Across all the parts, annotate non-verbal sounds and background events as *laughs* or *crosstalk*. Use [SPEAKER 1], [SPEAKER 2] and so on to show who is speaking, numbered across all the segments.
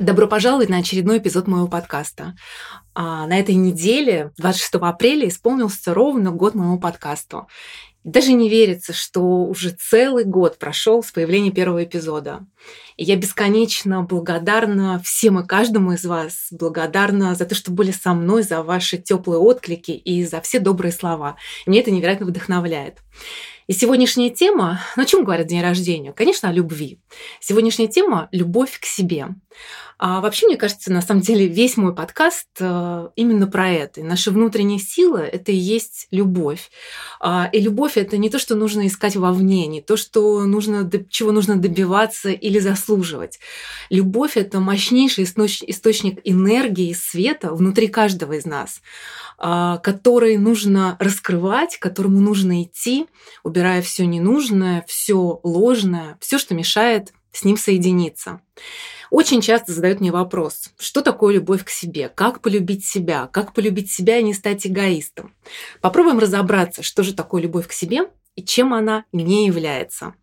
[SPEAKER 1] Добро пожаловать на очередной эпизод моего подкаста. А, на этой неделе, 26 апреля, исполнился ровно год моему подкасту. Даже не верится, что уже целый год прошел с появления первого эпизода. И я бесконечно благодарна всем и каждому из вас, благодарна за то, что были со мной, за ваши теплые отклики и за все добрые слова. Мне это невероятно вдохновляет. И сегодняшняя тема, ну о чем говорят день рождения? Конечно, о любви. Сегодняшняя тема – любовь к себе. А вообще, мне кажется, на самом деле весь мой подкаст э, именно про это. Наша внутренняя сила – это и есть любовь. А, и любовь – это не то, что нужно искать вовне, не то, что нужно, чего нужно добиваться или заслуживать. Любовь – это мощнейший источник энергии света внутри каждого из нас, а, который нужно раскрывать, которому нужно идти, убирая все ненужное, все ложное, все, что мешает с ним соединиться. Очень часто задают мне вопрос, что такое любовь к себе, как полюбить себя, как полюбить себя и не стать эгоистом. Попробуем разобраться, что же такое любовь к себе и чем она не является.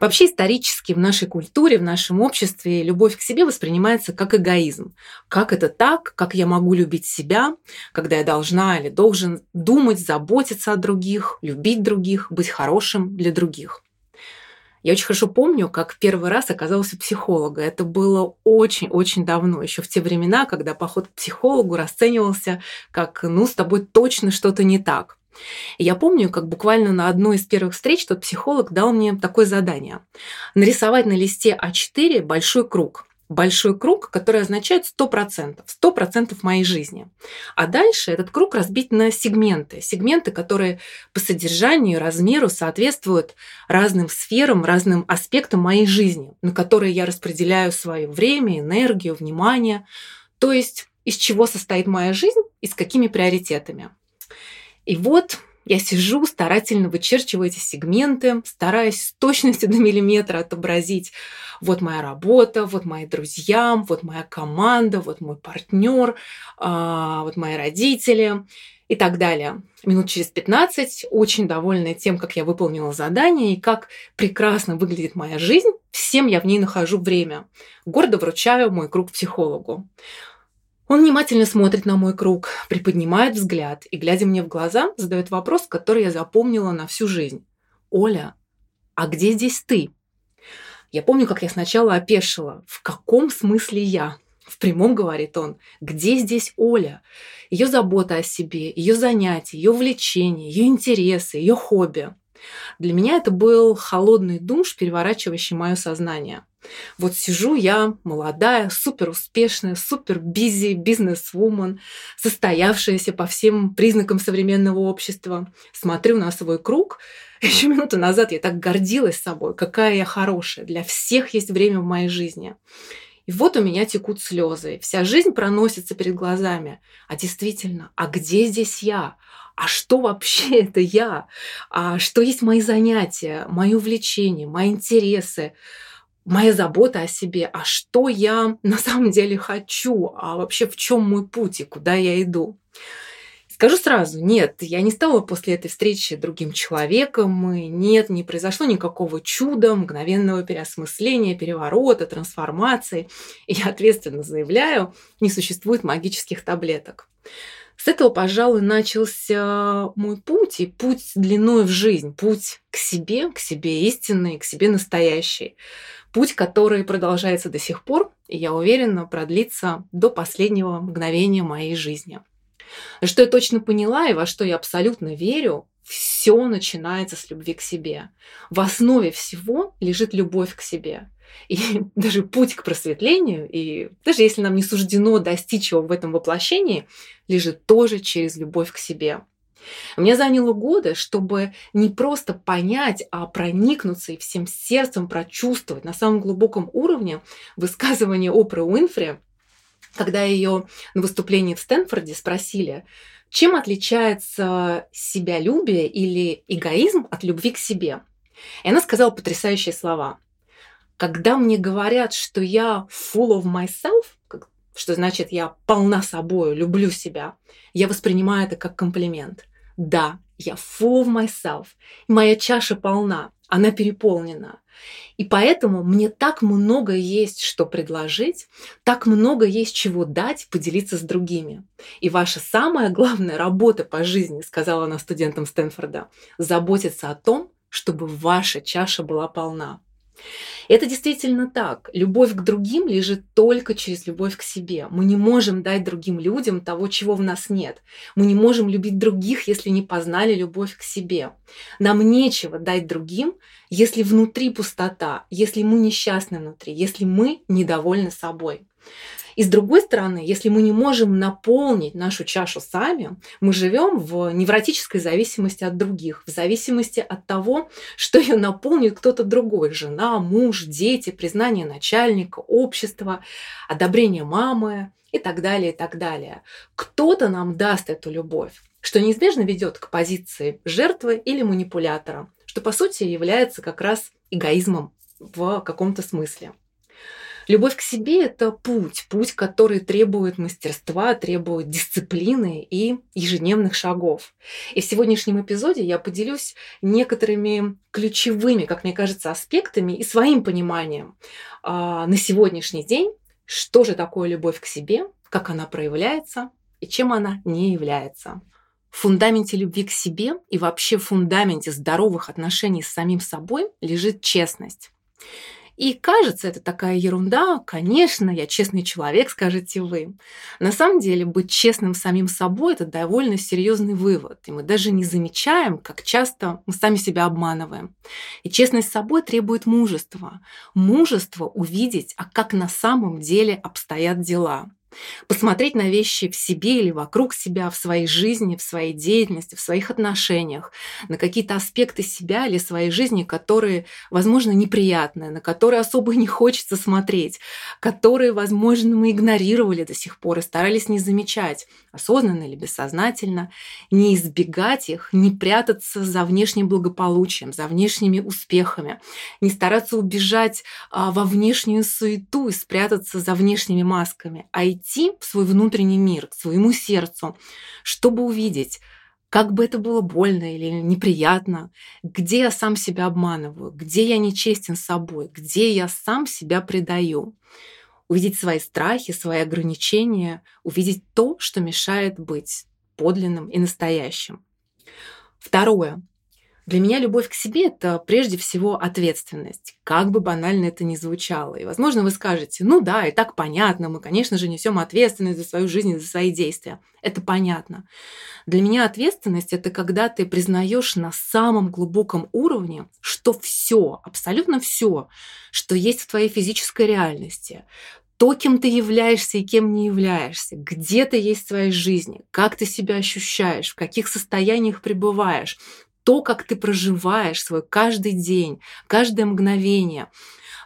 [SPEAKER 1] Вообще исторически в нашей культуре, в нашем обществе любовь к себе воспринимается как эгоизм. Как это так? Как я могу любить себя, когда я должна или должен думать, заботиться о других, любить других, быть хорошим для других? Я очень хорошо помню, как первый раз оказалась у психолога. Это было очень-очень давно, еще в те времена, когда поход к психологу расценивался как «ну, с тобой точно что-то не так». И я помню, как буквально на одной из первых встреч тот психолог дал мне такое задание. Нарисовать на листе А4 большой круг большой круг, который означает 100%, 100% моей жизни. А дальше этот круг разбить на сегменты. Сегменты, которые по содержанию, размеру соответствуют разным сферам, разным аспектам моей жизни, на которые я распределяю свое время, энергию, внимание. То есть из чего состоит моя жизнь и с какими приоритетами. И вот я сижу, старательно вычерчиваю эти сегменты, стараясь с точностью до миллиметра отобразить вот моя работа, вот мои друзья, вот моя команда, вот мой партнер, а, вот мои родители и так далее. Минут через 15, очень довольная тем, как я выполнила задание и как прекрасно выглядит моя жизнь, всем я в ней нахожу время. Гордо вручаю мой круг психологу. Он внимательно смотрит на мой круг, приподнимает взгляд и, глядя мне в глаза, задает вопрос, который я запомнила на всю жизнь. «Оля, а где здесь ты?» Я помню, как я сначала опешила. В каком смысле я? В прямом, говорит он, где здесь Оля? Ее забота о себе, ее занятия, ее увлечения, ее интересы, ее хобби. Для меня это был холодный душ, переворачивающий мое сознание. Вот сижу я, молодая, супер успешная, супер бизи бизнес-вумен, состоявшаяся по всем признакам современного общества. Смотрю на свой круг. Еще минуту назад я так гордилась собой, какая я хорошая. Для всех есть время в моей жизни. И вот у меня текут слезы. Вся жизнь проносится перед глазами. А действительно, а где здесь я? А что вообще *laughs* это я, а что есть мои занятия, мои увлечения, мои интересы, моя забота о себе, а что я *laughs* на самом деле хочу, а вообще в чем мой путь и куда я иду. Скажу сразу, нет, я не стала после этой встречи другим человеком, и нет, не произошло никакого чуда, мгновенного переосмысления, переворота, трансформации. И я ответственно заявляю, не существует магических таблеток. С этого, пожалуй, начался мой путь, и путь длиной в жизнь, путь к себе, к себе истинный, к себе настоящий. Путь, который продолжается до сих пор, и я уверена, продлится до последнего мгновения моей жизни. Что я точно поняла и во что я абсолютно верю, все начинается с любви к себе. В основе всего лежит любовь к себе. *laughs* И даже путь к просветлению, и даже если нам не суждено достичь его в этом воплощении, лежит тоже через любовь к себе. Мне заняло годы, чтобы не просто понять, а проникнуться и всем сердцем прочувствовать на самом глубоком уровне высказывание Опры Уинфри, когда ее на выступлении в Стэнфорде спросили, чем отличается себялюбие или эгоизм от любви к себе. И она сказала потрясающие слова. Когда мне говорят, что я full of myself, что значит я полна собой, люблю себя, я воспринимаю это как комплимент. Да, я full of myself, моя чаша полна, она переполнена. И поэтому мне так много есть, что предложить, так много есть чего дать, поделиться с другими. И ваша самая главная работа по жизни, сказала она студентам Стэнфорда, заботиться о том, чтобы ваша чаша была полна. Это действительно так. Любовь к другим лежит только через любовь к себе. Мы не можем дать другим людям того, чего в нас нет. Мы не можем любить других, если не познали любовь к себе. Нам нечего дать другим, если внутри пустота, если мы несчастны внутри, если мы недовольны собой. И с другой стороны, если мы не можем наполнить нашу чашу сами, мы живем в невротической зависимости от других, в зависимости от того, что ее наполнит кто-то другой. Жена, муж, дети, признание начальника, общество, одобрение мамы и так далее, и так далее. Кто-то нам даст эту любовь, что неизбежно ведет к позиции жертвы или манипулятора, что по сути является как раз эгоизмом в каком-то смысле. Любовь к себе – это путь, путь, который требует мастерства, требует дисциплины и ежедневных шагов. И в сегодняшнем эпизоде я поделюсь некоторыми ключевыми, как мне кажется, аспектами и своим пониманием а, на сегодняшний день, что же такое любовь к себе, как она проявляется и чем она не является. В фундаменте любви к себе и вообще в фундаменте здоровых отношений с самим собой лежит честность. И кажется, это такая ерунда. Конечно, я честный человек, скажете вы. На самом деле, быть честным самим собой – это довольно серьезный вывод. И мы даже не замечаем, как часто мы сами себя обманываем. И честность с собой требует мужества. Мужество увидеть, а как на самом деле обстоят дела посмотреть на вещи в себе или вокруг себя, в своей жизни, в своей деятельности, в своих отношениях, на какие-то аспекты себя или своей жизни, которые, возможно, неприятные, на которые особо не хочется смотреть, которые, возможно, мы игнорировали до сих пор и старались не замечать, осознанно или бессознательно, не избегать их, не прятаться за внешним благополучием, за внешними успехами, не стараться убежать а, во внешнюю суету и спрятаться за внешними масками, а идти войти в свой внутренний мир, к своему сердцу, чтобы увидеть, как бы это было больно или неприятно, где я сам себя обманываю, где я нечестен с собой, где я сам себя предаю. Увидеть свои страхи, свои ограничения, увидеть то, что мешает быть подлинным и настоящим. Второе. Для меня любовь к себе – это прежде всего ответственность, как бы банально это ни звучало. И, возможно, вы скажете, ну да, и так понятно, мы, конечно же, несем ответственность за свою жизнь и за свои действия. Это понятно. Для меня ответственность – это когда ты признаешь на самом глубоком уровне, что все, абсолютно все, что есть в твоей физической реальности, то, кем ты являешься и кем не являешься, где ты есть в своей жизни, как ты себя ощущаешь, в каких состояниях пребываешь, то, как ты проживаешь свой каждый день, каждое мгновение,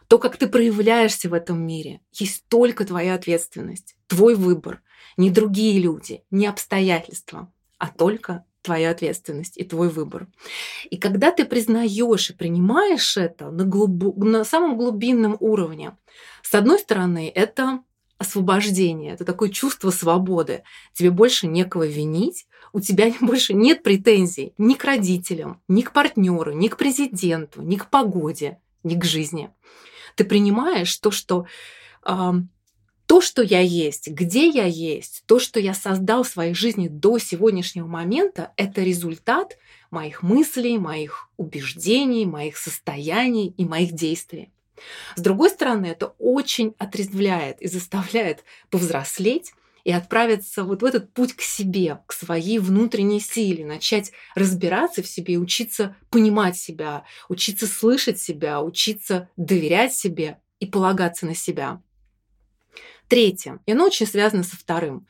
[SPEAKER 1] то, как ты проявляешься в этом мире, есть только твоя ответственность, твой выбор, не другие люди, не обстоятельства, а только твоя ответственность и твой выбор. И когда ты признаешь и принимаешь это на, глубо... на самом глубинном уровне, с одной стороны, это освобождение, это такое чувство свободы. Тебе больше некого винить, у тебя *laughs* больше нет претензий ни к родителям, ни к партнеру, ни к президенту, ни к погоде, ни к жизни. Ты принимаешь то, что э, то, что я есть, где я есть, то, что я создал в своей жизни до сегодняшнего момента, это результат моих мыслей, моих убеждений, моих состояний и моих действий. С другой стороны, это очень отрезвляет и заставляет повзрослеть и отправиться вот в этот путь к себе, к своей внутренней силе, начать разбираться в себе учиться понимать себя, учиться слышать себя, учиться доверять себе и полагаться на себя. Третье, и оно очень связано со вторым.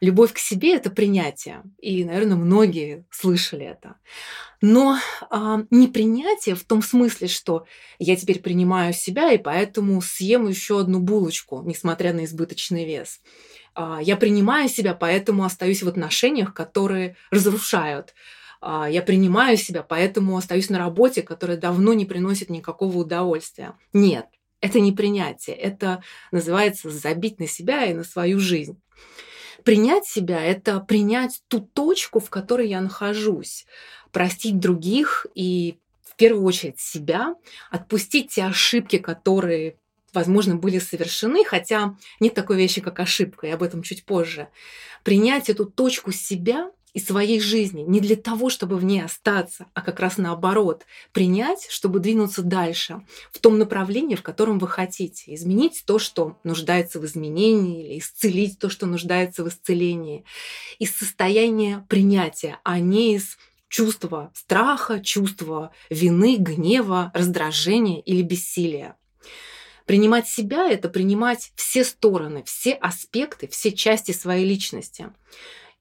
[SPEAKER 1] Любовь к себе – это принятие. И, наверное, многие слышали это. Но а, не принятие в том смысле, что я теперь принимаю себя, и поэтому съем еще одну булочку, несмотря на избыточный вес. А, я принимаю себя, поэтому остаюсь в отношениях, которые разрушают. А, я принимаю себя, поэтому остаюсь на работе, которая давно не приносит никакого удовольствия. Нет, это не принятие, это называется забить на себя и на свою жизнь. Принять себя – это принять ту точку, в которой я нахожусь, простить других и в первую очередь себя, отпустить те ошибки, которые возможно, были совершены, хотя нет такой вещи, как ошибка, и об этом чуть позже. Принять эту точку себя и своей жизни не для того, чтобы в ней остаться, а как раз наоборот, принять, чтобы двинуться дальше в том направлении, в котором вы хотите, изменить то, что нуждается в изменении, или исцелить то, что нуждается в исцелении, из состояния принятия, а не из чувства страха, чувства вины, гнева, раздражения или бессилия. Принимать себя – это принимать все стороны, все аспекты, все части своей личности.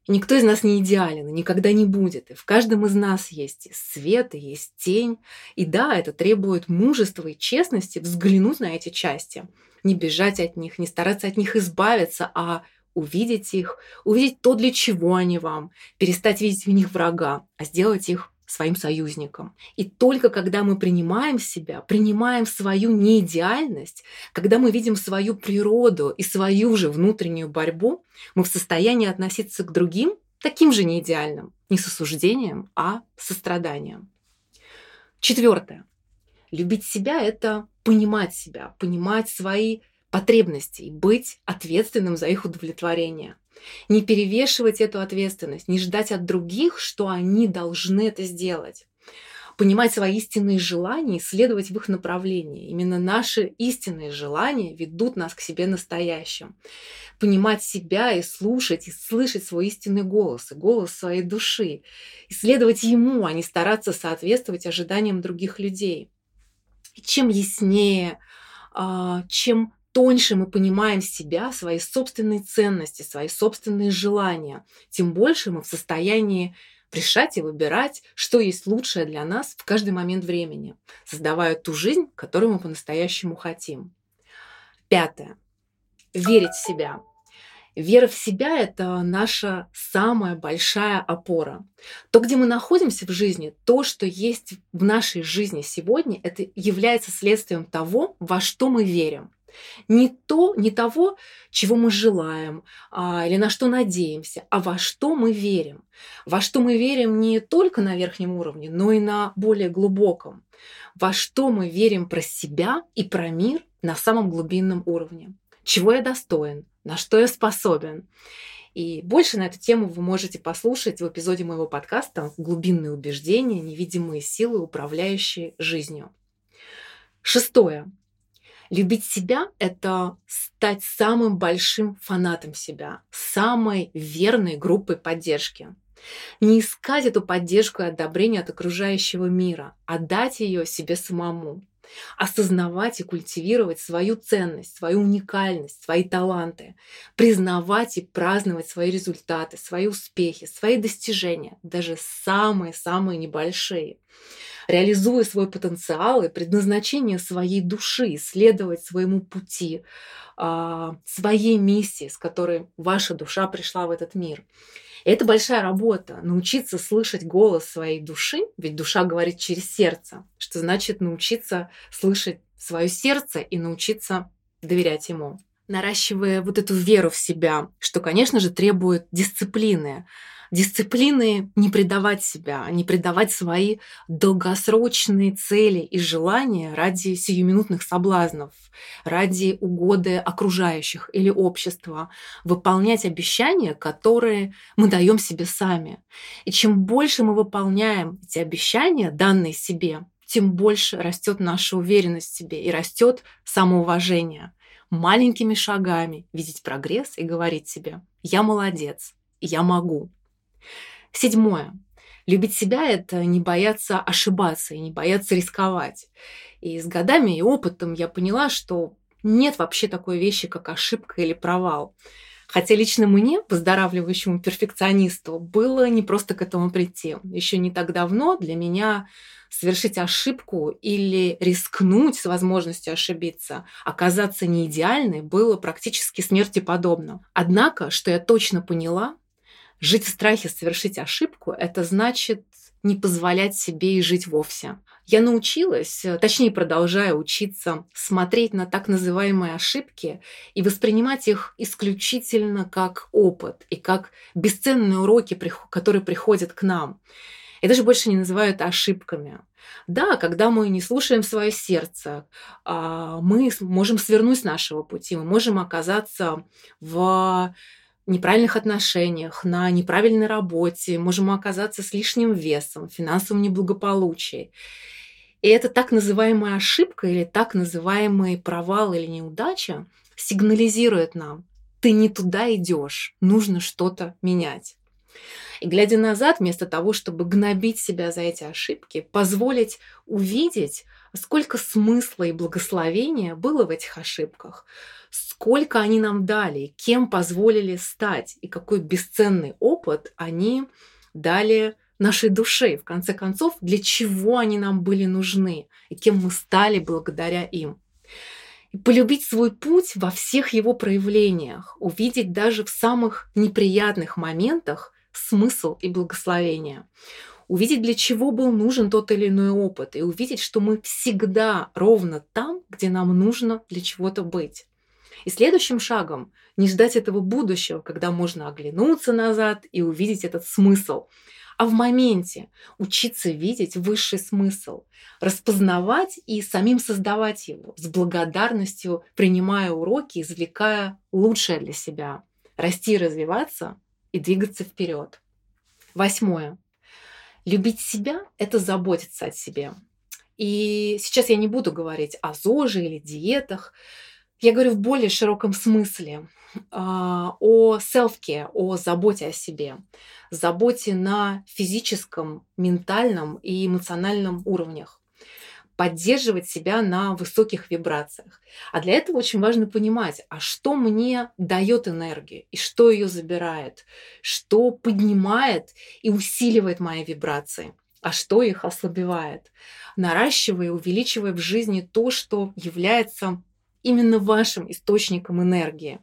[SPEAKER 1] Никто из нас не идеален никогда не будет. И в каждом из нас есть свет, и есть тень. И да, это требует мужества и честности взглянуть на эти части. Не бежать от них, не стараться от них избавиться, а увидеть их, увидеть то, для чего они вам, перестать видеть в них врага, а сделать их своим союзником. И только когда мы принимаем себя, принимаем свою неидеальность, когда мы видим свою природу и свою же внутреннюю борьбу, мы в состоянии относиться к другим таким же неидеальным, не с осуждением, а состраданием. Четвертое. Любить себя – это понимать себя, понимать свои потребности и быть ответственным за их удовлетворение. Не перевешивать эту ответственность, не ждать от других, что они должны это сделать. Понимать свои истинные желания и следовать в их направлении. Именно наши истинные желания ведут нас к себе настоящим. Понимать себя и слушать, и слышать свой истинный голос, и голос своей души. И следовать ему, а не стараться соответствовать ожиданиям других людей. И чем яснее, а, чем тоньше мы понимаем себя, свои собственные ценности, свои собственные желания, тем больше мы в состоянии решать и выбирать, что есть лучшее для нас в каждый момент времени, создавая ту жизнь, которую мы по-настоящему хотим. Пятое. Верить в себя. Вера в себя – это наша самая большая опора. То, где мы находимся в жизни, то, что есть в нашей жизни сегодня, это является следствием того, во что мы верим не то, не того, чего мы желаем а, или на что надеемся, а во что мы верим. Во что мы верим не только на верхнем уровне, но и на более глубоком. Во что мы верим про себя и про мир на самом глубинном уровне. Чего я достоин, на что я способен. И больше на эту тему вы можете послушать в эпизоде моего подкаста «Глубинные убеждения. Невидимые силы, управляющие жизнью». Шестое. Любить себя — это стать самым большим фанатом себя, самой верной группой поддержки. Не искать эту поддержку и одобрение от окружающего мира, а дать ее себе самому. Осознавать и культивировать свою ценность, свою уникальность, свои таланты. Признавать и праздновать свои результаты, свои успехи, свои достижения, даже самые-самые небольшие реализуя свой потенциал и предназначение своей души, следовать своему пути, а, своей миссии, с которой ваша душа пришла в этот мир. Это большая работа, научиться слышать голос своей души, ведь душа говорит через сердце, что значит научиться слышать свое сердце и научиться доверять ему. Наращивая вот эту веру в себя, что, конечно же, требует дисциплины, Дисциплины не предавать себя, не предавать свои долгосрочные цели и желания ради сиюминутных соблазнов, ради угоды окружающих или общества, выполнять обещания, которые мы даем себе сами. И чем больше мы выполняем эти обещания, данные себе, тем больше растет наша уверенность в себе и растет самоуважение. Маленькими шагами видеть прогресс и говорить себе «я молодец», «я могу». Седьмое. Любить себя – это не бояться ошибаться и не бояться рисковать. И с годами и опытом я поняла, что нет вообще такой вещи, как ошибка или провал. Хотя лично мне, выздоравливающему перфекционисту, было не просто к этому прийти. Еще не так давно для меня совершить ошибку или рискнуть с возможностью ошибиться, оказаться не идеальной, было практически смерти подобно. Однако, что я точно поняла, жить в страхе совершить ошибку – это значит не позволять себе и жить вовсе. Я научилась, точнее продолжаю учиться, смотреть на так называемые ошибки и воспринимать их исключительно как опыт и как бесценные уроки, которые приходят к нам. Я даже больше не называю это ошибками. Да, когда мы не слушаем свое сердце, а, мы можем свернуть с нашего пути, мы можем оказаться в неправильных отношениях, на неправильной работе, можем оказаться с лишним весом, финансовым неблагополучием. И это так называемая ошибка или так называемый провал или неудача сигнализирует нам, ты не туда идешь, нужно что-то менять. И глядя назад, вместо того, чтобы гнобить себя за эти ошибки, позволить увидеть, сколько смысла и благословения было в этих ошибках, сколько они нам дали, кем позволили стать и какой бесценный опыт они дали нашей душе. В конце концов, для чего они нам были нужны и кем мы стали благодаря им. И полюбить свой путь во всех его проявлениях, увидеть даже в самых неприятных моментах смысл и благословение. Увидеть, для чего был нужен тот или иной опыт, и увидеть, что мы всегда ровно там, где нам нужно для чего-то быть. И следующим шагом не ждать этого будущего, когда можно оглянуться назад и увидеть этот смысл, а в моменте учиться видеть высший смысл, распознавать и самим создавать его, с благодарностью принимая уроки, извлекая лучшее для себя, расти и развиваться и двигаться вперед. Восьмое. Любить себя – это заботиться о себе. И сейчас я не буду говорить о ЗОЖе или диетах. Я говорю в более широком смысле а, о селфке, о заботе о себе, заботе на физическом, ментальном и эмоциональном уровнях поддерживать себя на высоких вибрациях. А для этого очень важно понимать, а что мне дает энергию и что ее забирает, что поднимает и усиливает мои вибрации а что их ослабевает, наращивая и увеличивая в жизни то, что является именно вашим источником энергии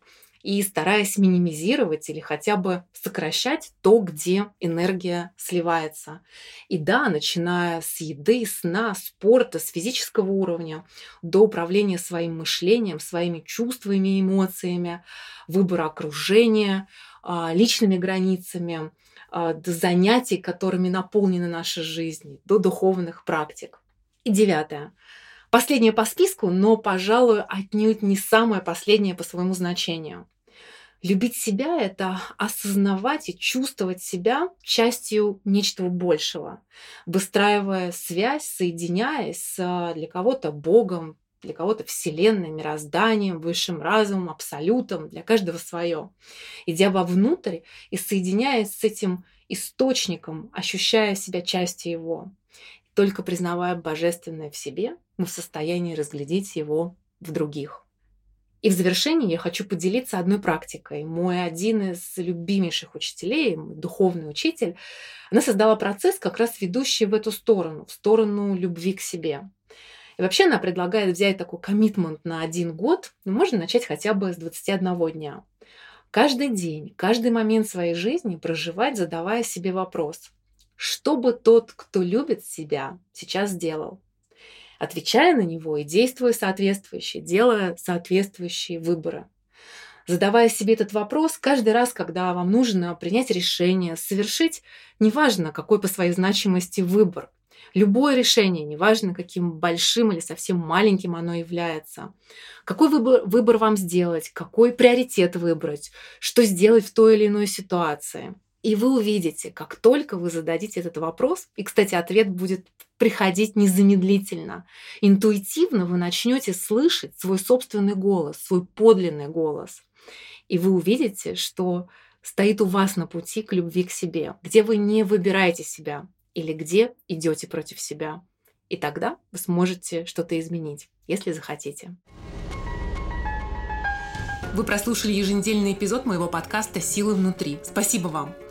[SPEAKER 1] и стараясь минимизировать или хотя бы сокращать то, где энергия сливается. И да, начиная с еды, сна, спорта, с физического уровня до управления своим мышлением, своими чувствами и эмоциями, выбора окружения, а, личными границами, а, до занятий, которыми наполнена наша жизнь, до духовных практик. И девятое. Последнее по списку, но, пожалуй, отнюдь не самое последнее по своему значению. Любить себя – это осознавать и чувствовать себя частью нечто большего, выстраивая связь, соединяясь с для кого-то Богом, для кого-то Вселенной, мирозданием, высшим разумом, абсолютом, для каждого свое. Идя вовнутрь и соединяясь с этим источником, ощущая себя частью его. Только признавая божественное в себе, мы в состоянии разглядеть его в других. И в завершении я хочу поделиться одной практикой. Мой один из любимейших учителей, духовный учитель, она создала процесс, как раз ведущий в эту сторону, в сторону любви к себе. И вообще она предлагает взять такой коммитмент на один год, но можно начать хотя бы с 21 дня. Каждый день, каждый момент своей жизни проживать, задавая себе вопрос, что бы тот, кто любит себя, сейчас сделал? Отвечая на него и действуя соответствующе, делая соответствующие выборы. задавая себе этот вопрос каждый раз, когда вам нужно принять решение, совершить, неважно, какой по своей значимости выбор. Любое решение, неважно, каким большим или совсем маленьким оно является. Какой выбор, выбор вам сделать, какой приоритет выбрать, что сделать в той или иной ситуации. И вы увидите, как только вы зададите этот вопрос, и, кстати, ответ будет приходить незамедлительно. Интуитивно вы начнете слышать свой собственный голос, свой подлинный голос. И вы увидите, что стоит у вас на пути к любви к себе, где вы не выбираете себя или где идете против себя. И тогда вы сможете что-то изменить, если захотите. Вы прослушали еженедельный эпизод моего подкаста «Силы внутри». Спасибо вам!